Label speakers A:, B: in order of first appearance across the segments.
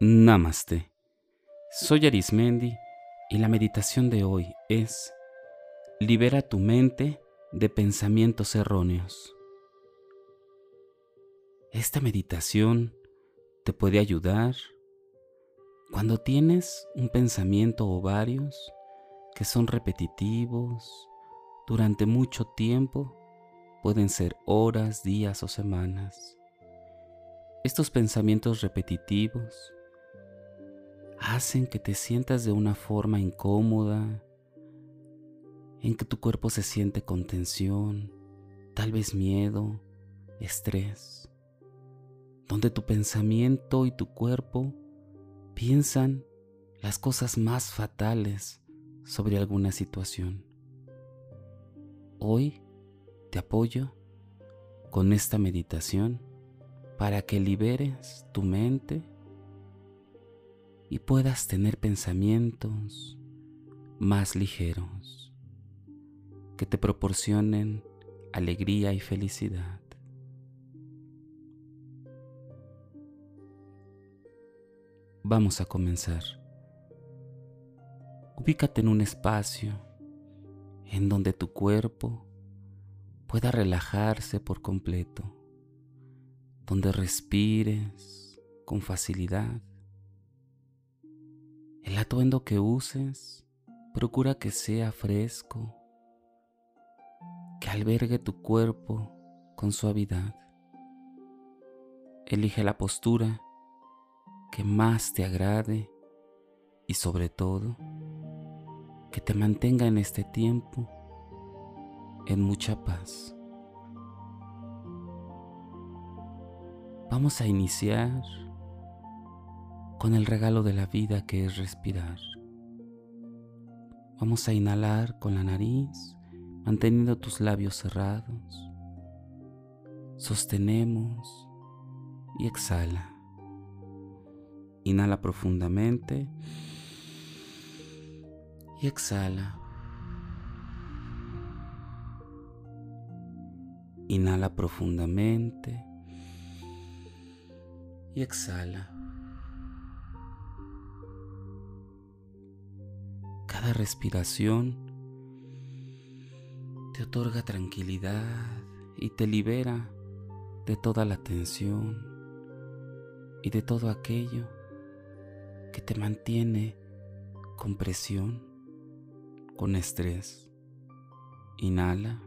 A: Namaste. Soy Arismendi y la meditación de hoy es Libera tu mente de pensamientos erróneos. Esta meditación te puede ayudar cuando tienes un pensamiento o varios que son repetitivos durante mucho tiempo, pueden ser horas, días o semanas. Estos pensamientos repetitivos hacen que te sientas de una forma incómoda, en que tu cuerpo se siente con tensión, tal vez miedo, estrés, donde tu pensamiento y tu cuerpo piensan las cosas más fatales sobre alguna situación. Hoy te apoyo con esta meditación para que liberes tu mente y puedas tener pensamientos más ligeros que te proporcionen alegría y felicidad. Vamos a comenzar. Ubícate en un espacio en donde tu cuerpo pueda relajarse por completo, donde respires con facilidad el atuendo que uses, procura que sea fresco, que albergue tu cuerpo con suavidad. Elige la postura que más te agrade y sobre todo que te mantenga en este tiempo en mucha paz. Vamos a iniciar con el regalo de la vida que es respirar. Vamos a inhalar con la nariz, manteniendo tus labios cerrados. Sostenemos y exhala. Inhala profundamente y exhala. Inhala profundamente y exhala. Respiración te otorga tranquilidad y te libera de toda la tensión y de todo aquello que te mantiene con presión, con estrés. Inhala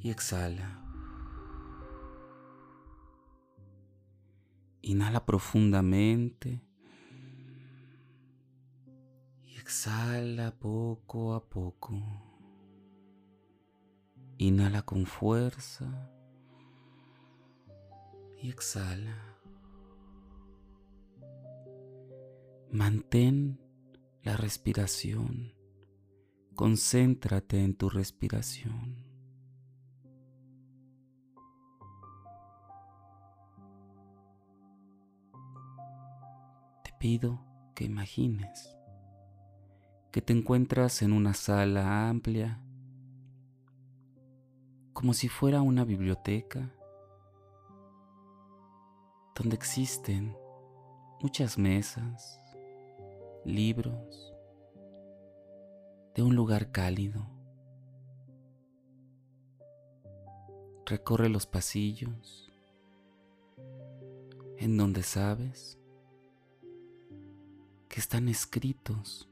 A: y exhala. Inhala profundamente Exhala poco a poco. Inhala con fuerza y exhala. Mantén la respiración. Concéntrate en tu respiración. Te pido que imagines que te encuentras en una sala amplia, como si fuera una biblioteca, donde existen muchas mesas, libros, de un lugar cálido. Recorre los pasillos en donde sabes que están escritos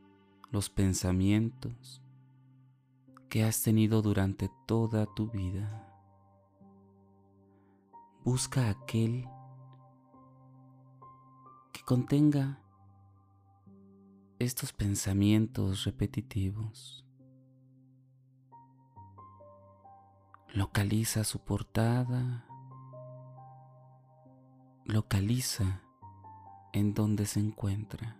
A: los pensamientos que has tenido durante toda tu vida. Busca aquel que contenga estos pensamientos repetitivos. Localiza su portada. Localiza en donde se encuentra.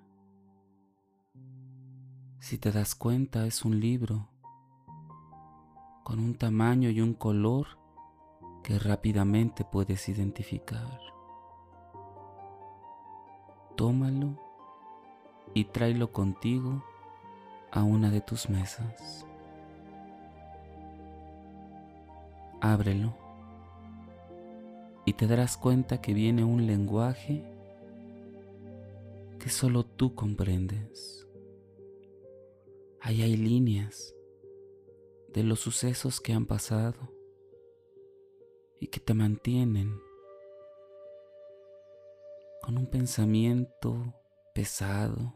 A: Si te das cuenta, es un libro con un tamaño y un color que rápidamente puedes identificar. Tómalo y tráelo contigo a una de tus mesas. Ábrelo y te darás cuenta que viene un lenguaje que solo tú comprendes. Ahí hay líneas de los sucesos que han pasado y que te mantienen con un pensamiento pesado,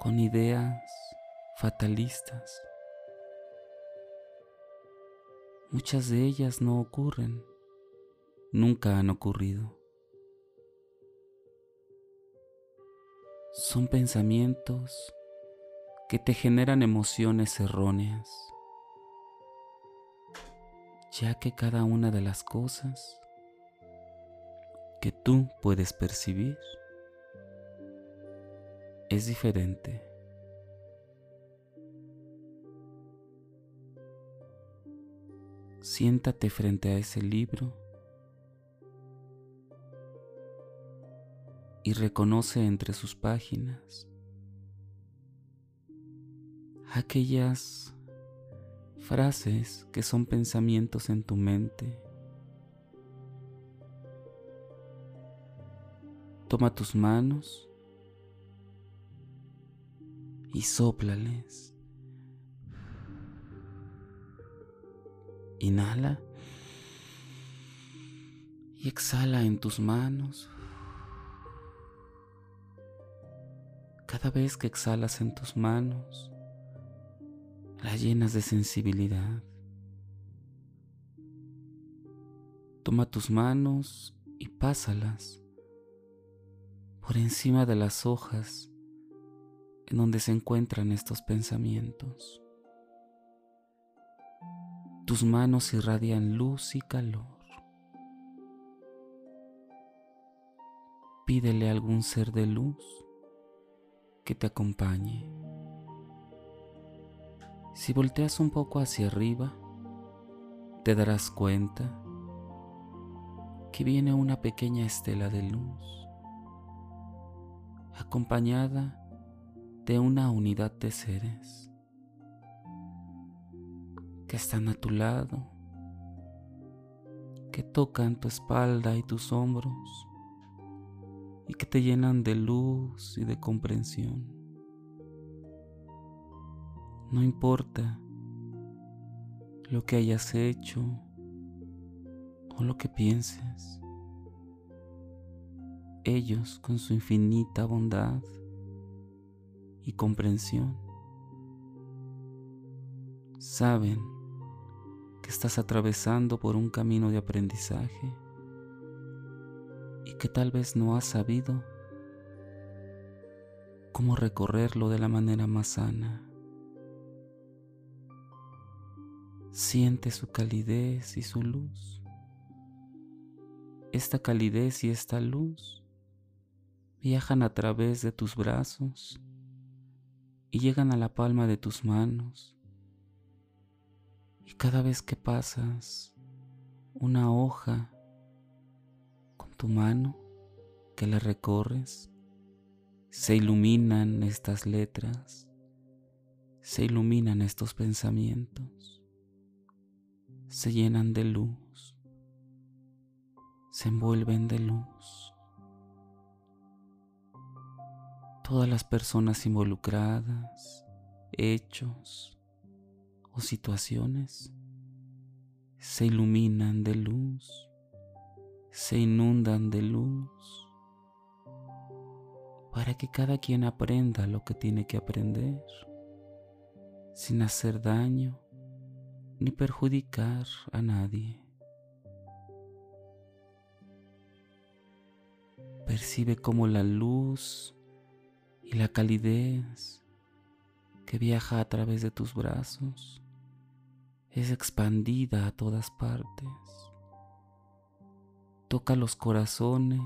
A: con ideas fatalistas. Muchas de ellas no ocurren, nunca han ocurrido. Son pensamientos que te generan emociones erróneas, ya que cada una de las cosas que tú puedes percibir es diferente. Siéntate frente a ese libro y reconoce entre sus páginas aquellas frases que son pensamientos en tu mente. Toma tus manos y sóplales. Inhala y exhala en tus manos. Cada vez que exhalas en tus manos, las llenas de sensibilidad. Toma tus manos y pásalas por encima de las hojas en donde se encuentran estos pensamientos. Tus manos irradian luz y calor. Pídele a algún ser de luz que te acompañe. Si volteas un poco hacia arriba, te darás cuenta que viene una pequeña estela de luz, acompañada de una unidad de seres que están a tu lado, que tocan tu espalda y tus hombros y que te llenan de luz y de comprensión. No importa lo que hayas hecho o lo que pienses, ellos con su infinita bondad y comprensión saben estás atravesando por un camino de aprendizaje que tal vez no has sabido cómo recorrerlo de la manera más sana. Siente su calidez y su luz. Esta calidez y esta luz viajan a través de tus brazos y llegan a la palma de tus manos y cada vez que pasas una hoja tu mano, que la recorres, se iluminan estas letras, se iluminan estos pensamientos, se llenan de luz, se envuelven de luz. Todas las personas involucradas, hechos, o situaciones se iluminan de luz, se inundan de luz, para que cada quien aprenda lo que tiene que aprender, sin hacer daño ni perjudicar a nadie. Percibe cómo la luz y la calidez que viaja a través de tus brazos es expandida a todas partes. Toca los corazones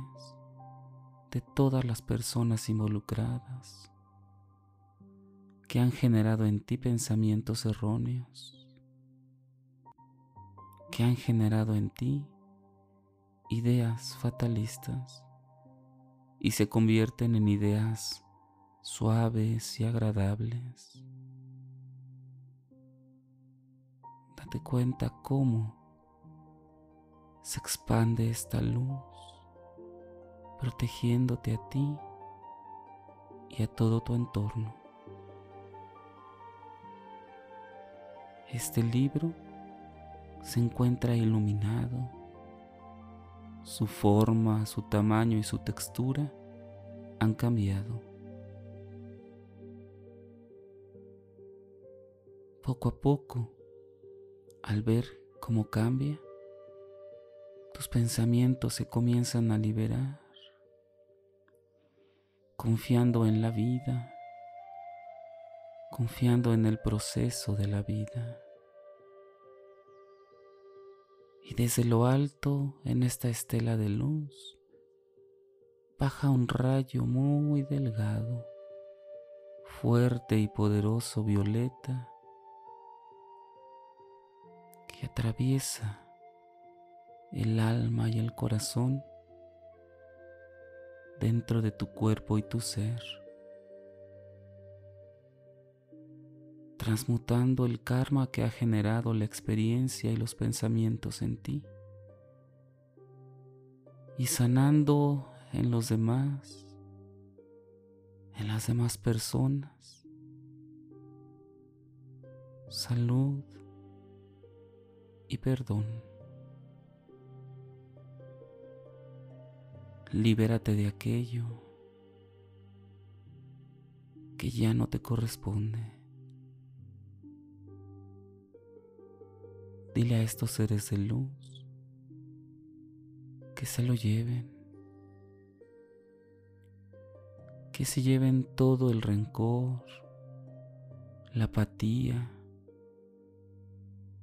A: de todas las personas involucradas que han generado en ti pensamientos erróneos, que han generado en ti ideas fatalistas y se convierten en ideas suaves y agradables. Date cuenta cómo se expande esta luz, protegiéndote a ti y a todo tu entorno. Este libro se encuentra iluminado. Su forma, su tamaño y su textura han cambiado. Poco a poco, al ver cómo cambia, tus pensamientos se comienzan a liberar, confiando en la vida, confiando en el proceso de la vida. Y desde lo alto, en esta estela de luz, baja un rayo muy delgado, fuerte y poderoso violeta, que atraviesa el alma y el corazón dentro de tu cuerpo y tu ser, transmutando el karma que ha generado la experiencia y los pensamientos en ti y sanando en los demás, en las demás personas, salud y perdón. Libérate de aquello que ya no te corresponde. Dile a estos seres de luz que se lo lleven, que se lleven todo el rencor, la apatía,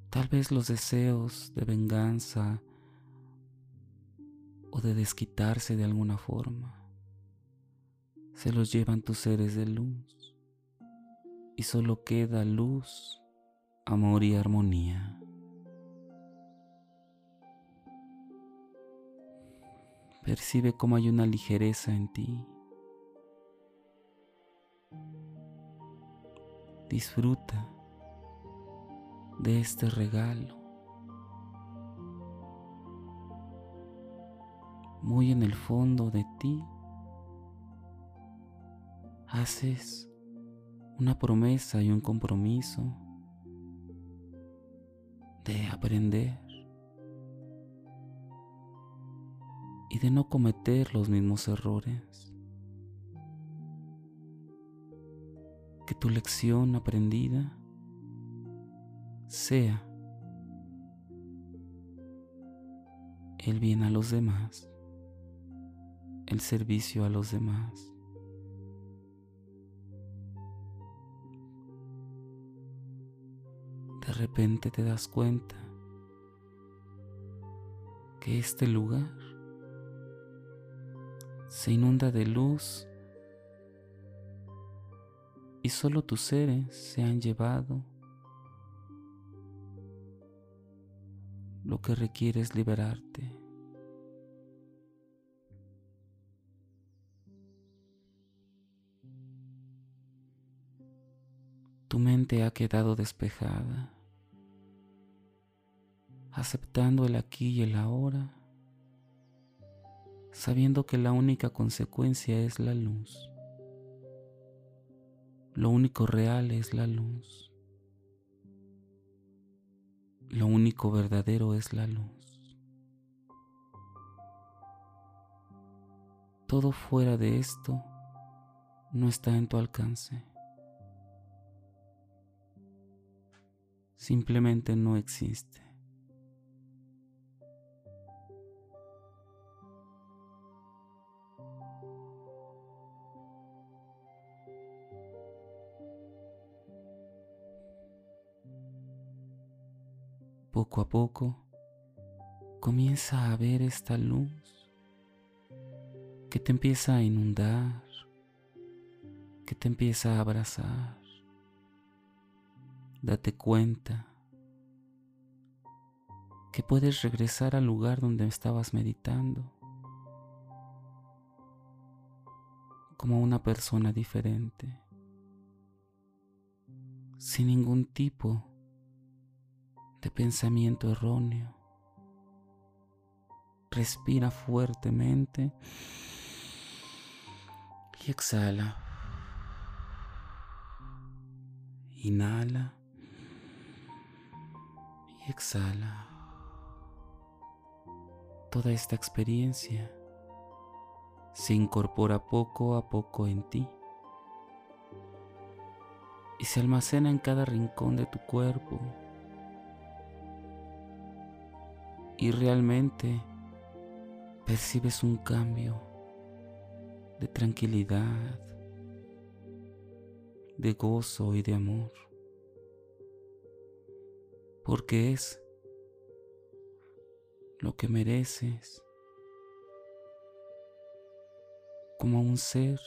A: tal vez los deseos de venganza o de desquitarse de alguna forma. Se los llevan tus seres de luz y solo queda luz, amor y armonía. Percibe cómo hay una ligereza en ti. Disfruta de este regalo. Muy en el fondo de ti haces una promesa y un compromiso de aprender y de no cometer los mismos errores. Que tu lección aprendida sea el bien a los demás, el servicio a los demás. De repente te das cuenta que este lugar se inunda de luz y solo tus seres se han llevado lo que requiere es liberarte. Ha quedado despejada, aceptando el aquí y el ahora sabiendo que la única consecuencia es la luz. Lo único real es la luz. Lo único verdadero es la luz. Todo fuera de esto no está en tu alcance. Simplemente no existe. poco a poco comienza a ver esta luz que te empieza a inundar, que te empieza a abrazar. Date cuenta que puedes regresar al lugar donde estabas meditando como una persona diferente, sin ningún tipo de pensamiento erróneo. Respira fuertemente Y exhala. Inhala. Exhala. Toda esta experiencia se incorpora poco a poco en ti y se almacena en cada rincón de tu cuerpo. Y realmente percibes un cambio de tranquilidad, de gozo y de amor. Porque es lo que mereces como un ser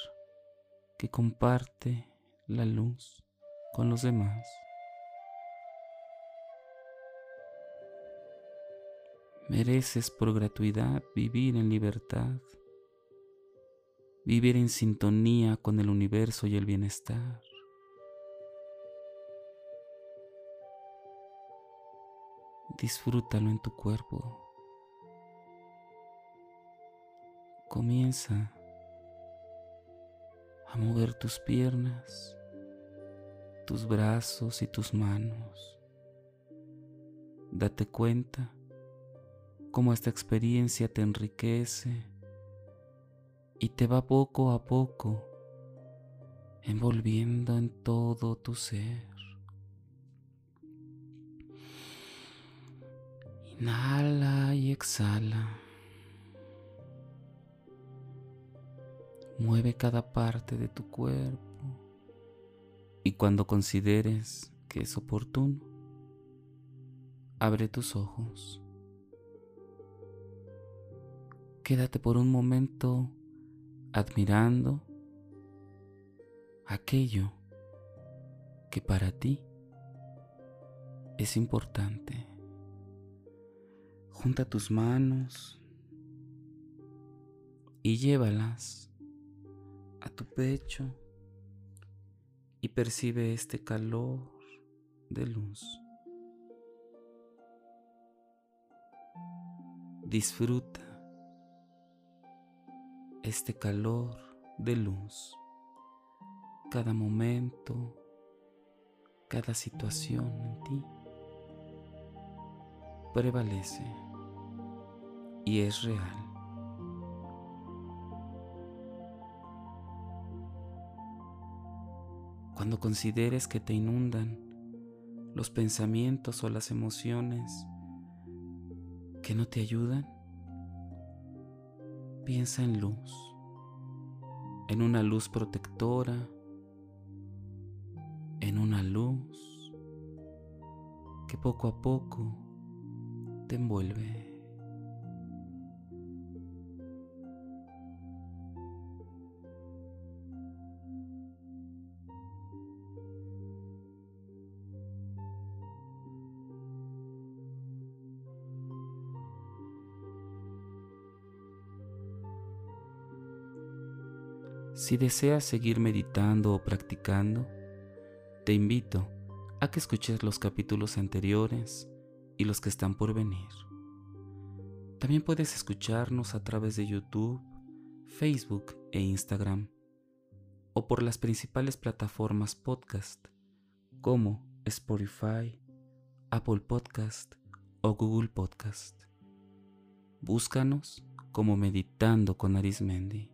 A: que comparte la luz con los demás. Mereces por gratuidad vivir en libertad, vivir en sintonía con el universo y el bienestar. Disfrútalo en tu cuerpo. Comienza a mover tus piernas tus brazos y tus manos. Date cuenta cómo esta experiencia te enriquece y te va poco a poco envolviendo en todo tu ser. Inhala y exhala. Mueve cada parte de tu cuerpo y cuando consideres que es oportuno, abre tus ojos. Quédate por un momento admirando aquello que para ti es importante. Junta tus manos y llévalas a tu pecho y percibe este calor de luz. Disfruta este calor de luz, cada momento, cada situación en ti prevalece y es real. Cuando consideres que te inundan los pensamientos o las emociones que no te ayudan, piensa en luz, en una luz protectora, en una luz que poco a poco te envuelve. Si deseas seguir meditando o practicando, te invito a que escuches los capítulos anteriores y los que están por venir. También puedes escucharnos a través de YouTube, Facebook e Instagram, o por las principales plataformas podcast como Spotify, Apple Podcast o Google Podcast. Búscanos como Meditando con Arismendi.